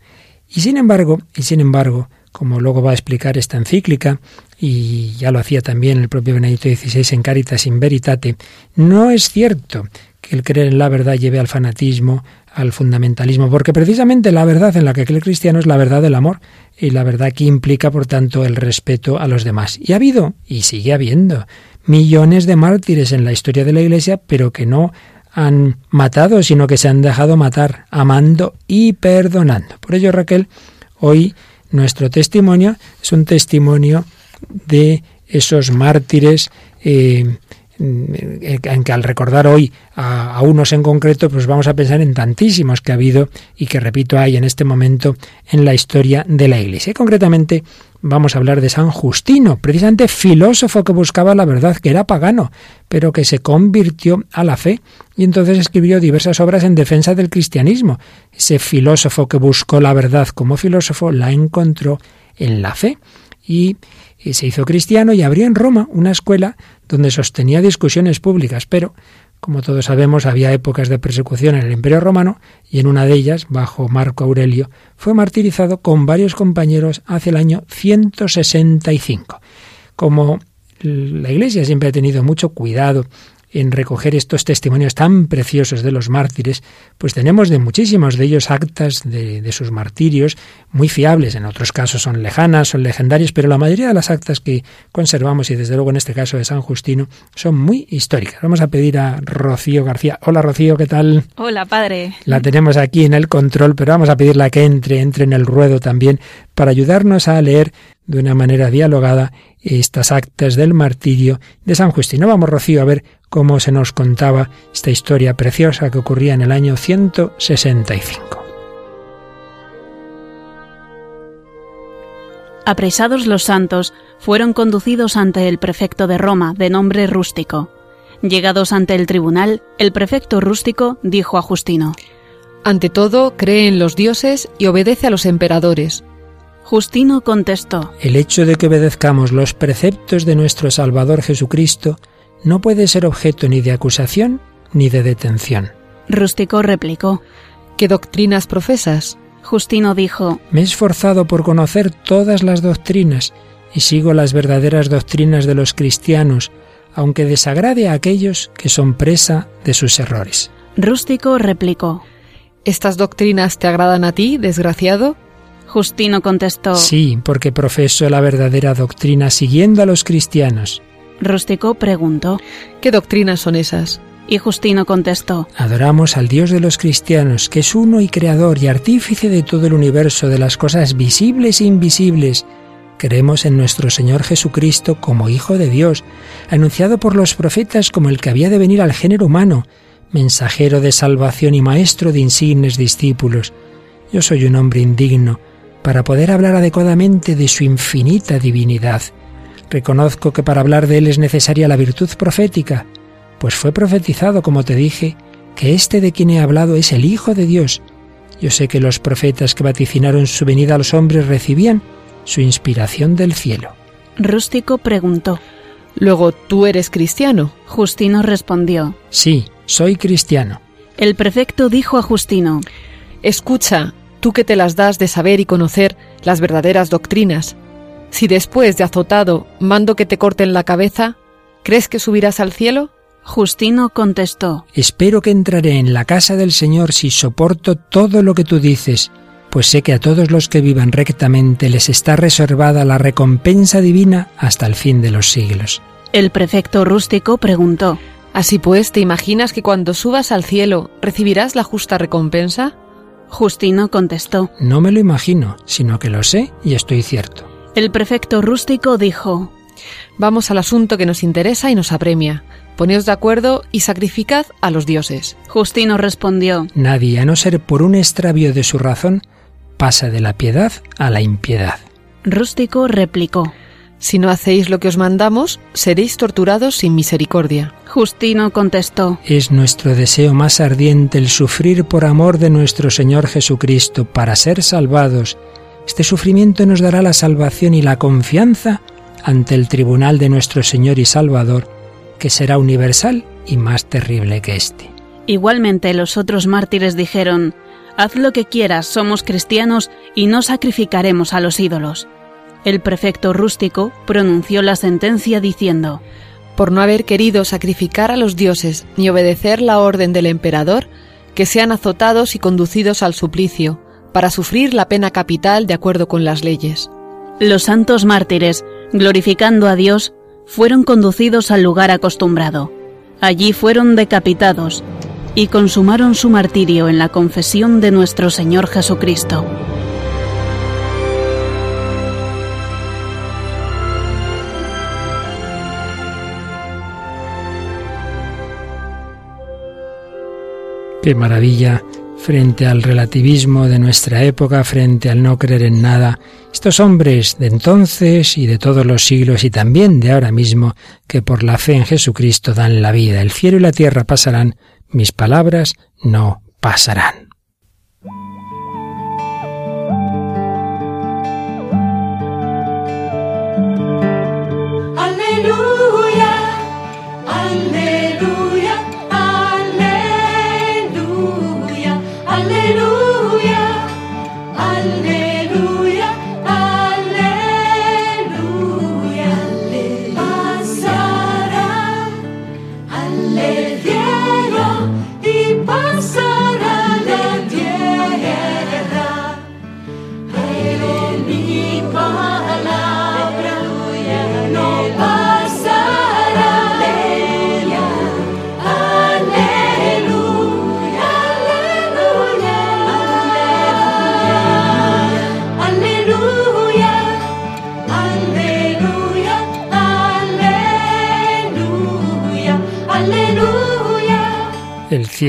Y sin embargo, y sin embargo, como luego va a explicar esta encíclica, y ya lo hacía también el propio Benedicto XVI en Caritas in Veritate, no es cierto que el creer en la verdad lleve al fanatismo, al fundamentalismo, porque precisamente la verdad en la que cree el cristiano es la verdad del amor y la verdad que implica, por tanto, el respeto a los demás. Y ha habido, y sigue habiendo, millones de mártires en la historia de la Iglesia, pero que no han matado, sino que se han dejado matar, amando y perdonando. Por ello, Raquel, hoy nuestro testimonio es un testimonio de esos mártires eh, en que al recordar hoy a, unos en concreto, pues vamos a pensar en tantísimos que ha habido y que, repito, hay en este momento en la historia de la Iglesia. Y concretamente vamos a hablar de San Justino, precisamente filósofo que buscaba la verdad, que era pagano, pero que se convirtió a la fe y entonces escribió diversas obras en defensa del cristianismo. Ese filósofo que buscó la verdad como filósofo la encontró en la fe y se hizo cristiano y abrió en Roma una escuela donde sostenía discusiones públicas, pero, como todos sabemos, había épocas de persecución en el Imperio Romano y en una de ellas, bajo Marco Aurelio, fue martirizado con varios compañeros hacia el año 165. Como la Iglesia siempre ha tenido mucho cuidado en recoger estos testimonios tan preciosos de los mártires, pues tenemos de muchísimos de ellos actas de, de, sus martirios muy fiables. En otros casos son lejanas, son legendarias, pero la mayoría de las actas que conservamos, y desde luego en este caso de San Justino, son muy históricas. Vamos a pedir a Rocío García. Hola Rocío, ¿qué tal? Hola, padre. La tenemos aquí en el control, pero vamos a pedirle que entre, entre en el ruedo también para ayudarnos a leer de una manera dialogada estas actas del martirio de San Justino. Vamos, Rocío, a ver cómo se nos contaba esta historia preciosa que ocurría en el año 165. Apresados los santos, fueron conducidos ante el prefecto de Roma, de nombre Rústico. Llegados ante el tribunal, el prefecto Rústico dijo a Justino, Ante todo, cree en los dioses y obedece a los emperadores. Justino contestó, El hecho de que obedezcamos los preceptos de nuestro Salvador Jesucristo no puede ser objeto ni de acusación ni de detención. Rústico replicó, ¿Qué doctrinas profesas? Justino dijo, Me he esforzado por conocer todas las doctrinas y sigo las verdaderas doctrinas de los cristianos, aunque desagrade a aquellos que son presa de sus errores. Rústico replicó, ¿Estas doctrinas te agradan a ti, desgraciado? Justino contestó, Sí, porque profeso la verdadera doctrina siguiendo a los cristianos. Rústico preguntó, ¿Qué doctrinas son esas? y Justino contestó, Adoramos al Dios de los cristianos, que es uno y creador y artífice de todo el universo, de las cosas visibles e invisibles. Creemos en nuestro Señor Jesucristo como Hijo de Dios, anunciado por los profetas como el que había de venir al género humano, mensajero de salvación y maestro de insignes discípulos. Yo soy un hombre indigno para poder hablar adecuadamente de su infinita divinidad. Reconozco que para hablar de Él es necesaria la virtud profética, pues fue profetizado, como te dije, que este de quien he hablado es el Hijo de Dios. Yo sé que los profetas que vaticinaron su venida a los hombres recibían su inspiración del cielo. Rústico preguntó. Luego, ¿tú eres cristiano? Justino respondió. Sí, soy cristiano. El prefecto dijo a Justino. Escucha, tú que te las das de saber y conocer las verdaderas doctrinas. Si después de azotado mando que te corten la cabeza, ¿crees que subirás al cielo? Justino contestó. Espero que entraré en la casa del Señor si soporto todo lo que tú dices, pues sé que a todos los que vivan rectamente les está reservada la recompensa divina hasta el fin de los siglos. El prefecto rústico preguntó. Así pues, ¿te imaginas que cuando subas al cielo recibirás la justa recompensa? Justino contestó. No me lo imagino, sino que lo sé y estoy cierto. El prefecto rústico dijo. Vamos al asunto que nos interesa y nos apremia. Poneos de acuerdo y sacrificad a los dioses. Justino respondió. Nadie, a no ser por un extravío de su razón, pasa de la piedad a la impiedad. Rústico replicó. Si no hacéis lo que os mandamos, seréis torturados sin misericordia. Justino contestó. Es nuestro deseo más ardiente el sufrir por amor de nuestro Señor Jesucristo para ser salvados. Este sufrimiento nos dará la salvación y la confianza ante el tribunal de nuestro Señor y Salvador, que será universal y más terrible que este. Igualmente los otros mártires dijeron, Haz lo que quieras, somos cristianos y no sacrificaremos a los ídolos. El prefecto rústico pronunció la sentencia diciendo, Por no haber querido sacrificar a los dioses ni obedecer la orden del emperador, que sean azotados y conducidos al suplicio, para sufrir la pena capital de acuerdo con las leyes. Los santos mártires, glorificando a Dios, fueron conducidos al lugar acostumbrado. Allí fueron decapitados y consumaron su martirio en la confesión de nuestro Señor Jesucristo. Qué maravilla frente al relativismo de nuestra época, frente al no creer en nada. Estos hombres de entonces y de todos los siglos y también de ahora mismo, que por la fe en Jesucristo dan la vida. El cielo y la tierra pasarán, mis palabras no pasarán.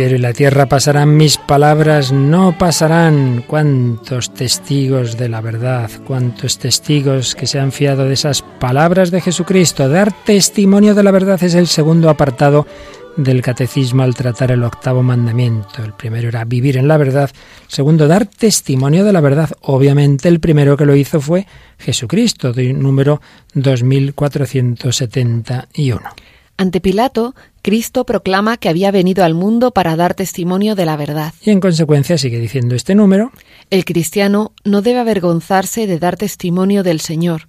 Cielo y la tierra pasarán, mis palabras no pasarán. Cuántos testigos de la verdad, cuántos testigos que se han fiado de esas palabras de Jesucristo. Dar testimonio de la verdad es el segundo apartado del catecismo al tratar el octavo mandamiento. El primero era vivir en la verdad, segundo dar testimonio de la verdad. Obviamente el primero que lo hizo fue Jesucristo, de número 2471. Ante Pilato, Cristo proclama que había venido al mundo para dar testimonio de la verdad. Y en consecuencia sigue diciendo este número. El cristiano no debe avergonzarse de dar testimonio del Señor.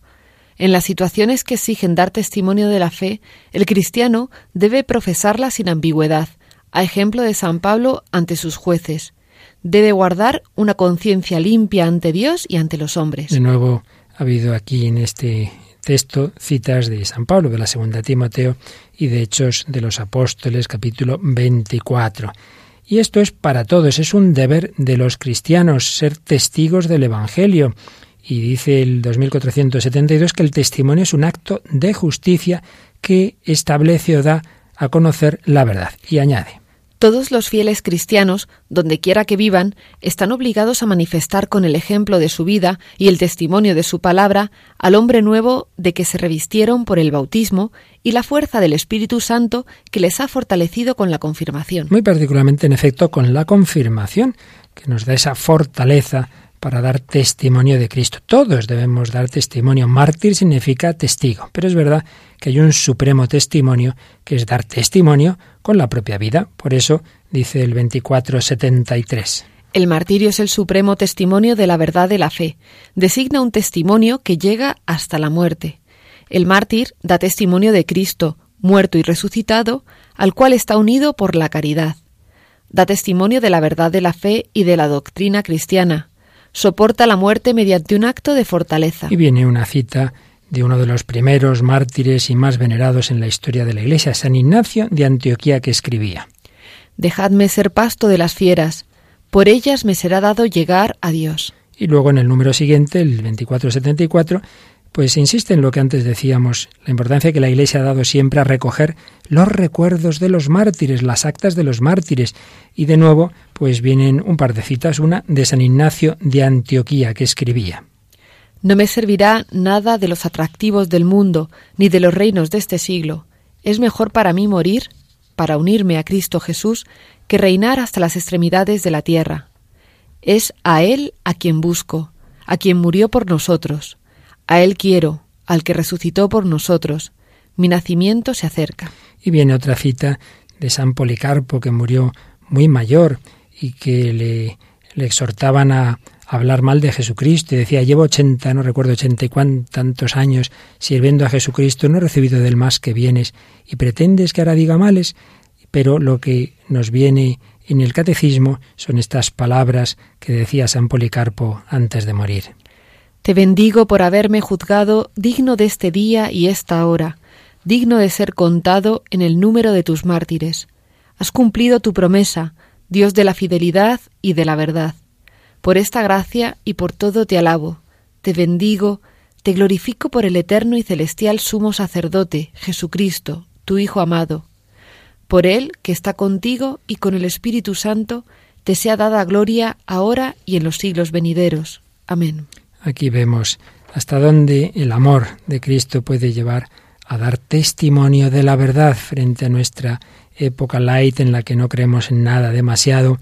En las situaciones que exigen dar testimonio de la fe, el cristiano debe profesarla sin ambigüedad, a ejemplo de San Pablo ante sus jueces. Debe guardar una conciencia limpia ante Dios y ante los hombres. De nuevo ha habido aquí en este texto citas de San Pablo, de la segunda Timoteo y de Hechos de los Apóstoles, capítulo 24. Y esto es para todos, es un deber de los cristianos ser testigos del Evangelio. Y dice el 2472 que el testimonio es un acto de justicia que establece o da a conocer la verdad. Y añade. Todos los fieles cristianos, donde quiera que vivan, están obligados a manifestar con el ejemplo de su vida y el testimonio de su palabra al hombre nuevo de que se revistieron por el bautismo y la fuerza del Espíritu Santo que les ha fortalecido con la confirmación. Muy particularmente, en efecto, con la confirmación, que nos da esa fortaleza para dar testimonio de Cristo. Todos debemos dar testimonio. Mártir significa testigo, pero es verdad que hay un supremo testimonio que es dar testimonio con la propia vida. Por eso dice el 2473. El martirio es el supremo testimonio de la verdad de la fe. Designa un testimonio que llega hasta la muerte. El mártir da testimonio de Cristo, muerto y resucitado, al cual está unido por la caridad. Da testimonio de la verdad de la fe y de la doctrina cristiana soporta la muerte mediante un acto de fortaleza. Y viene una cita de uno de los primeros mártires y más venerados en la historia de la Iglesia, San Ignacio de Antioquía, que escribía Dejadme ser pasto de las fieras, por ellas me será dado llegar a Dios. Y luego en el número siguiente, el 2474, pues insiste en lo que antes decíamos, la importancia que la Iglesia ha dado siempre a recoger los recuerdos de los mártires, las actas de los mártires. Y de nuevo, pues vienen un par de citas, una de San Ignacio de Antioquía, que escribía. No me servirá nada de los atractivos del mundo, ni de los reinos de este siglo. Es mejor para mí morir, para unirme a Cristo Jesús, que reinar hasta las extremidades de la tierra. Es a Él a quien busco, a quien murió por nosotros a Él quiero, al que resucitó por nosotros. Mi nacimiento se acerca. Y viene otra cita de San Policarpo, que murió muy mayor y que le, le exhortaban a hablar mal de Jesucristo y decía, llevo ochenta, no recuerdo ochenta y cuántos años sirviendo a Jesucristo, no he recibido del más que vienes y pretendes que ahora diga males, pero lo que nos viene en el catecismo son estas palabras que decía San Policarpo antes de morir. Te bendigo por haberme juzgado digno de este día y esta hora, digno de ser contado en el número de tus mártires. Has cumplido tu promesa, Dios de la fidelidad y de la verdad. Por esta gracia y por todo te alabo, te bendigo, te glorifico por el eterno y celestial sumo sacerdote, Jesucristo, tu Hijo amado. Por Él, que está contigo y con el Espíritu Santo, te sea dada gloria ahora y en los siglos venideros. Amén. Aquí vemos hasta dónde el amor de Cristo puede llevar a dar testimonio de la verdad frente a nuestra época light en la que no creemos en nada demasiado.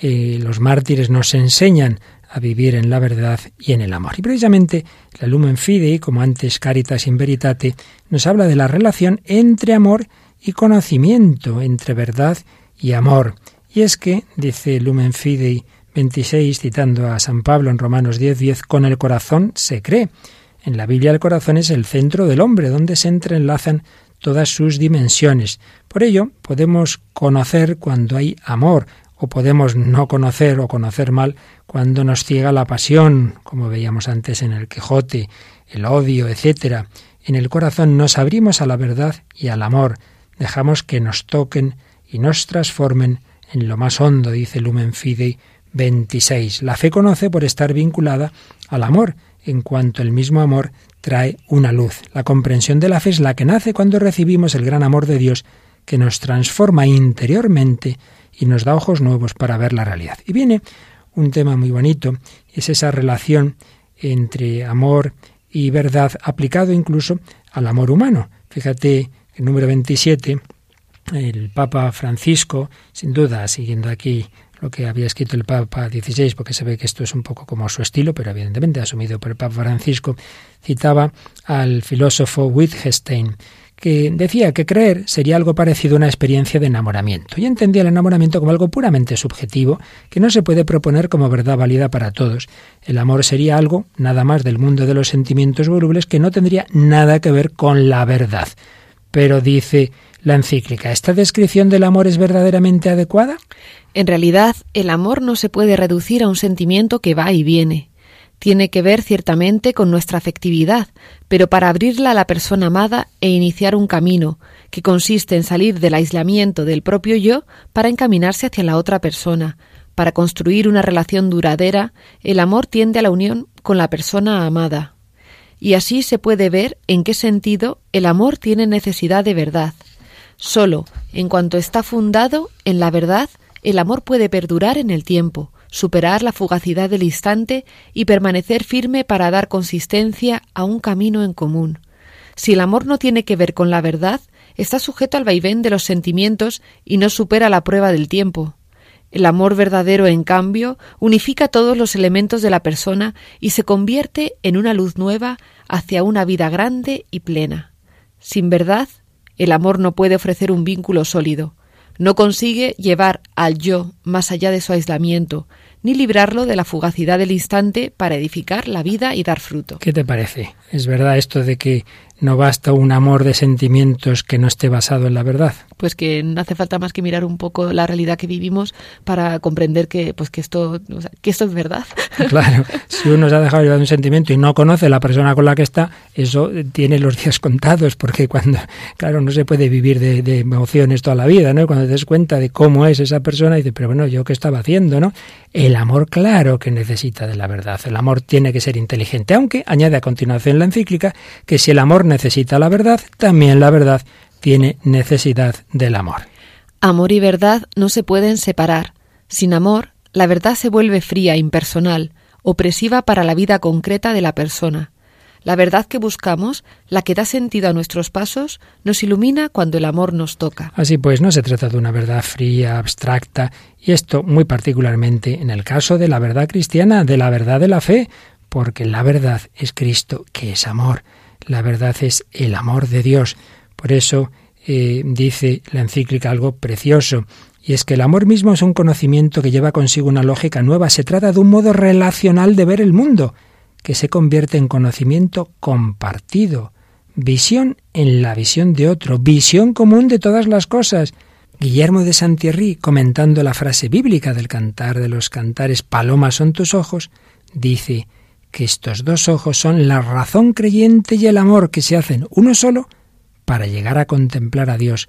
Eh, los mártires nos enseñan a vivir en la verdad y en el amor. Y precisamente la Lumen Fidei, como antes Caritas in Veritate, nos habla de la relación entre amor y conocimiento, entre verdad y amor. Y es que, dice Lumen Fidei 26, citando a San Pablo en Romanos 10, 10, con el corazón se cree. En la Biblia el corazón es el centro del hombre, donde se entrelazan todas sus dimensiones. Por ello, podemos conocer cuando hay amor, o podemos no conocer o conocer mal cuando nos ciega la pasión, como veíamos antes en el Quijote, el odio, etc. En el corazón nos abrimos a la verdad y al amor, dejamos que nos toquen y nos transformen en lo más hondo, dice Lumen Fidei 26. La fe conoce por estar vinculada al amor, en cuanto el mismo amor trae una luz. La comprensión de la fe es la que nace cuando recibimos el gran amor de Dios que nos transforma interiormente y nos da ojos nuevos para ver la realidad. Y viene un tema muy bonito, es esa relación entre amor y verdad aplicado incluso al amor humano. Fíjate, el número 27, el Papa Francisco, sin duda, siguiendo aquí lo que había escrito el Papa XVI, porque se ve que esto es un poco como su estilo, pero evidentemente asumido por el Papa Francisco, citaba al filósofo Wittgenstein, que decía que creer sería algo parecido a una experiencia de enamoramiento, y entendía el enamoramiento como algo puramente subjetivo, que no se puede proponer como verdad válida para todos. El amor sería algo, nada más del mundo de los sentimientos volubles, que no tendría nada que ver con la verdad. Pero dice la encíclica, ¿esta descripción del amor es verdaderamente adecuada? En realidad, el amor no se puede reducir a un sentimiento que va y viene. Tiene que ver ciertamente con nuestra afectividad, pero para abrirla a la persona amada e iniciar un camino, que consiste en salir del aislamiento del propio yo para encaminarse hacia la otra persona. Para construir una relación duradera, el amor tiende a la unión con la persona amada. Y así se puede ver en qué sentido el amor tiene necesidad de verdad. Solo, en cuanto está fundado en la verdad, el amor puede perdurar en el tiempo, superar la fugacidad del instante y permanecer firme para dar consistencia a un camino en común. Si el amor no tiene que ver con la verdad, está sujeto al vaivén de los sentimientos y no supera la prueba del tiempo. El amor verdadero, en cambio, unifica todos los elementos de la persona y se convierte en una luz nueva hacia una vida grande y plena. Sin verdad, el amor no puede ofrecer un vínculo sólido no consigue llevar al yo más allá de su aislamiento, ni librarlo de la fugacidad del instante para edificar la vida y dar fruto. ¿Qué te parece? ¿Es verdad esto de que no basta un amor de sentimientos que no esté basado en la verdad. Pues que no hace falta más que mirar un poco la realidad que vivimos para comprender que, pues que esto, que esto es verdad. Claro, si uno se ha dejado llevar un sentimiento y no conoce a la persona con la que está, eso tiene los días contados, porque cuando, claro, no se puede vivir de, de emociones toda la vida, ¿no? Cuando te des cuenta de cómo es esa persona, dices, pero bueno, ¿yo qué estaba haciendo, no? El amor, claro que necesita de la verdad. El amor tiene que ser inteligente, aunque añade a continuación la encíclica que si el amor necesita la verdad, también la verdad tiene necesidad del amor. Amor y verdad no se pueden separar. Sin amor, la verdad se vuelve fría, impersonal, opresiva para la vida concreta de la persona. La verdad que buscamos, la que da sentido a nuestros pasos, nos ilumina cuando el amor nos toca. Así pues, no se trata de una verdad fría, abstracta, y esto muy particularmente en el caso de la verdad cristiana, de la verdad de la fe, porque la verdad es Cristo, que es amor. La verdad es el amor de Dios. Por eso eh, dice la encíclica algo precioso, y es que el amor mismo es un conocimiento que lleva consigo una lógica nueva. Se trata de un modo relacional de ver el mundo, que se convierte en conocimiento compartido, visión en la visión de otro, visión común de todas las cosas. Guillermo de Santierri, comentando la frase bíblica del cantar de los cantares Palomas son tus ojos, dice que estos dos ojos son la razón creyente y el amor que se hacen uno solo para llegar a contemplar a Dios,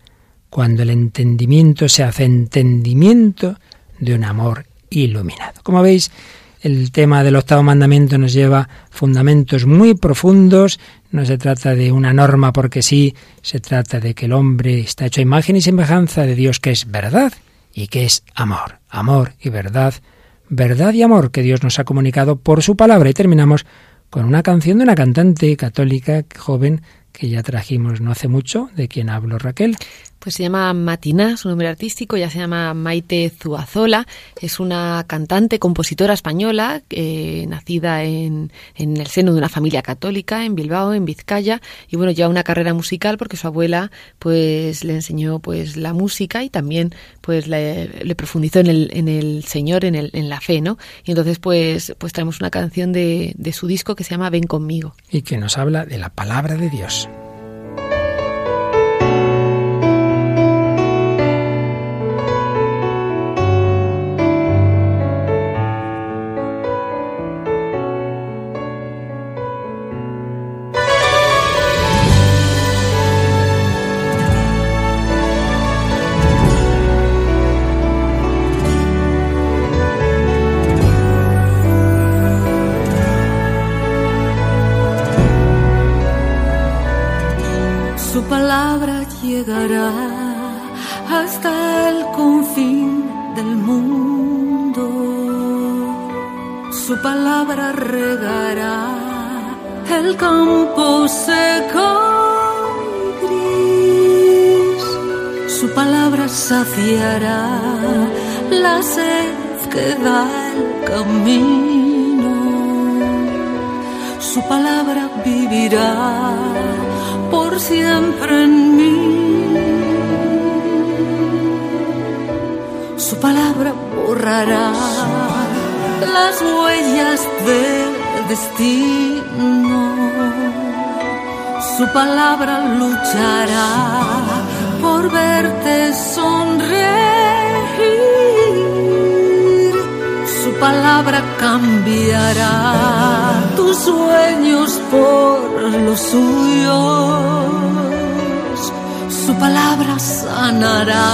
cuando el entendimiento se hace entendimiento de un amor iluminado. Como veis, el tema del octavo mandamiento nos lleva fundamentos muy profundos. No se trata de una norma porque sí, se trata de que el hombre está hecho a imagen y semejanza de Dios que es verdad y que es amor. Amor y verdad verdad y amor que Dios nos ha comunicado por su palabra. Y terminamos con una canción de una cantante católica joven que ya trajimos no hace mucho, de quien hablo Raquel. Pues se llama Matina, su nombre artístico, ya se llama Maite Zuazola, es una cantante, compositora española, eh, nacida en, en, el seno de una familia católica en Bilbao, en Vizcaya, y bueno, lleva una carrera musical porque su abuela pues le enseñó pues la música y también pues le, le profundizó en el, en el Señor, en, el, en la fe, ¿no? Y entonces pues, pues traemos una canción de, de su disco que se llama Ven conmigo. Y que nos habla de la palabra de Dios. Hasta el confín el mundo, su palabra regará el campo seco y gris, su palabra saciará la sed que da el camino, su palabra vivirá por siempre en mí. Su palabra borrará las huellas del destino. Su palabra luchará por verte sonreír. Palabra cambiará tus sueños por los suyos. Su palabra sanará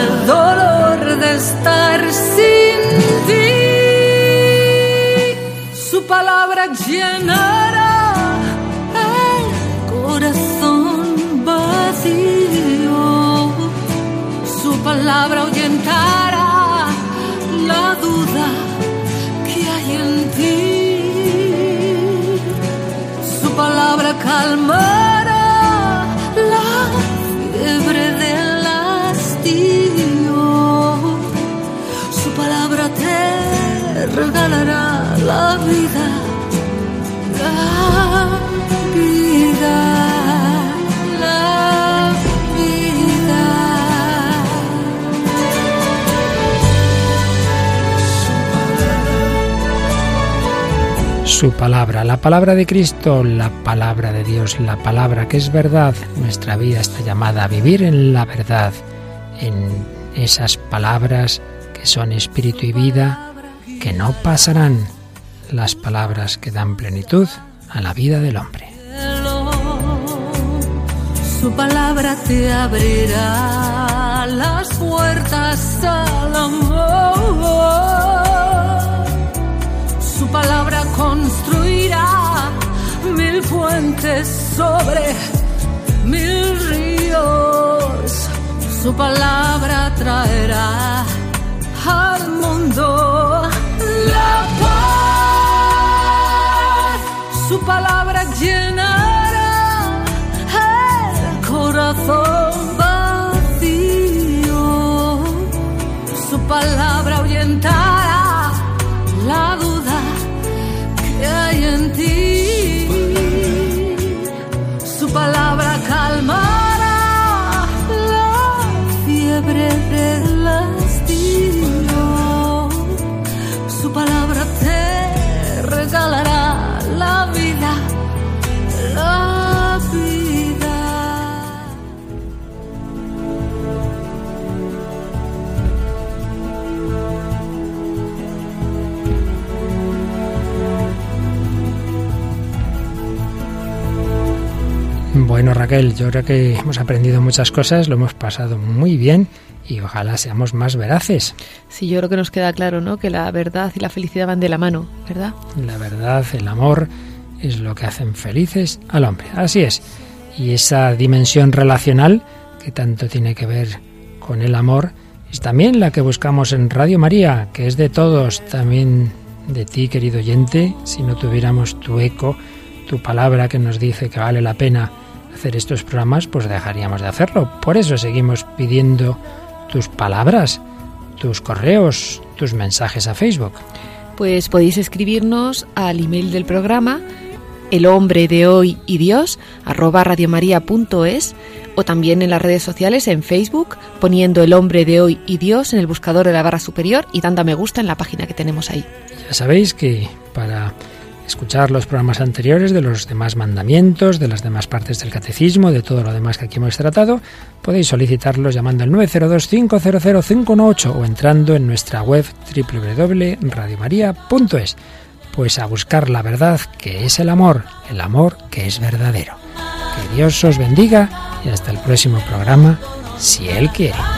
el dolor de estar sin ti. Su palabra llenará el corazón vacío. Su palabra palabra Su palabra, la palabra de Cristo, la palabra de Dios, la palabra que es verdad. Nuestra vida está llamada a vivir en la verdad, en esas palabras que son espíritu y vida, que no pasarán, las palabras que dan plenitud a la vida del hombre. Su palabra te abrirá las puertas al amor. Su palabra construirá mil fuentes sobre mil ríos. Su palabra traerá al mundo la paz. Su palabra llenará el corazón vacío. Su palabra Bueno, Raquel, yo creo que hemos aprendido muchas cosas, lo hemos pasado muy bien y ojalá seamos más veraces. Sí, yo creo que nos queda claro, ¿no? Que la verdad y la felicidad van de la mano, ¿verdad? La verdad, el amor es lo que hacen felices al hombre. Así es. Y esa dimensión relacional que tanto tiene que ver con el amor es también la que buscamos en Radio María, que es de todos, también de ti, querido oyente, si no tuviéramos tu eco, tu palabra que nos dice que vale la pena hacer estos programas, pues dejaríamos de hacerlo. Por eso seguimos pidiendo tus palabras, tus correos, tus mensajes a Facebook. Pues podéis escribirnos al email del programa el hombre de hoy y Dios arroba radiomaria.es o también en las redes sociales en Facebook poniendo el hombre de hoy y Dios en el buscador de la barra superior y dando a me gusta en la página que tenemos ahí. Ya sabéis que para escuchar los programas anteriores de los demás mandamientos, de las demás partes del catecismo, de todo lo demás que aquí hemos tratado, podéis solicitarlos llamando al 902-500-518 o entrando en nuestra web www.radiomaria.es. Pues a buscar la verdad que es el amor, el amor que es verdadero. Que Dios os bendiga y hasta el próximo programa, si Él quiere.